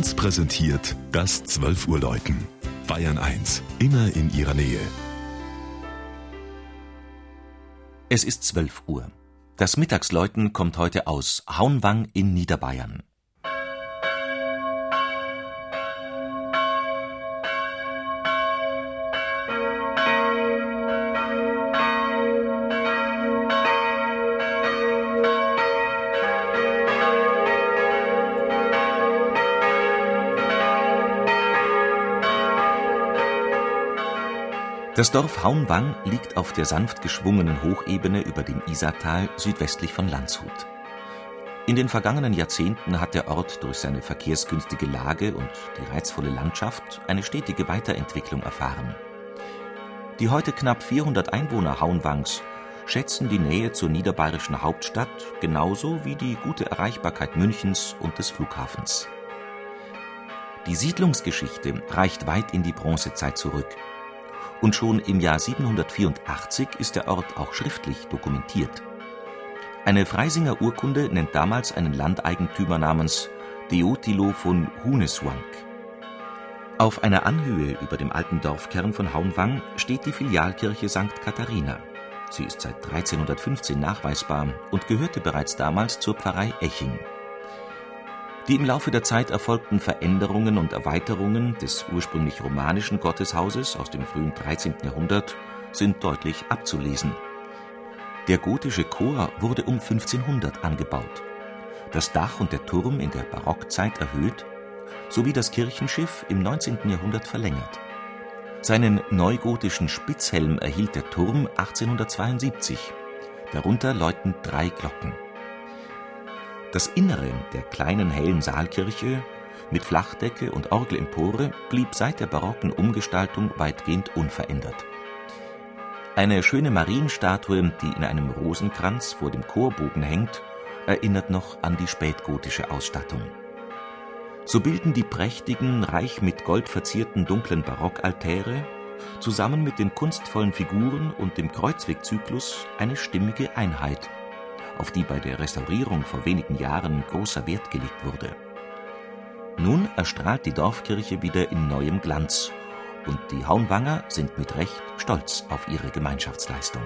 1 präsentiert das 12 Uhr Läuten. Bayern 1, immer in ihrer Nähe. Es ist 12 Uhr. Das Mittagsläuten kommt heute aus Haunwang in Niederbayern. Das Dorf Haunwang liegt auf der sanft geschwungenen Hochebene über dem Isartal südwestlich von Landshut. In den vergangenen Jahrzehnten hat der Ort durch seine verkehrsgünstige Lage und die reizvolle Landschaft eine stetige Weiterentwicklung erfahren. Die heute knapp 400 Einwohner Haunwangs schätzen die Nähe zur niederbayerischen Hauptstadt genauso wie die gute Erreichbarkeit Münchens und des Flughafens. Die Siedlungsgeschichte reicht weit in die Bronzezeit zurück und schon im Jahr 784 ist der Ort auch schriftlich dokumentiert. Eine Freisinger Urkunde nennt damals einen Landeigentümer namens Deotilo von Huneswank. Auf einer Anhöhe über dem alten Dorfkern von Haunwang steht die Filialkirche St. Katharina. Sie ist seit 1315 nachweisbar und gehörte bereits damals zur Pfarrei Eching. Die im Laufe der Zeit erfolgten Veränderungen und Erweiterungen des ursprünglich romanischen Gotteshauses aus dem frühen 13. Jahrhundert sind deutlich abzulesen. Der gotische Chor wurde um 1500 angebaut, das Dach und der Turm in der Barockzeit erhöht sowie das Kirchenschiff im 19. Jahrhundert verlängert. Seinen neugotischen Spitzhelm erhielt der Turm 1872. Darunter läuten drei Glocken. Das Innere der kleinen hellen Saalkirche mit Flachdecke und Orgelempore blieb seit der barocken Umgestaltung weitgehend unverändert. Eine schöne Marienstatue, die in einem Rosenkranz vor dem Chorbogen hängt, erinnert noch an die spätgotische Ausstattung. So bilden die prächtigen, reich mit Gold verzierten dunklen Barockaltäre zusammen mit den kunstvollen Figuren und dem Kreuzwegzyklus eine stimmige Einheit auf die bei der Restaurierung vor wenigen Jahren großer Wert gelegt wurde. Nun erstrahlt die Dorfkirche wieder in neuem Glanz und die Haunwanger sind mit Recht stolz auf ihre Gemeinschaftsleistung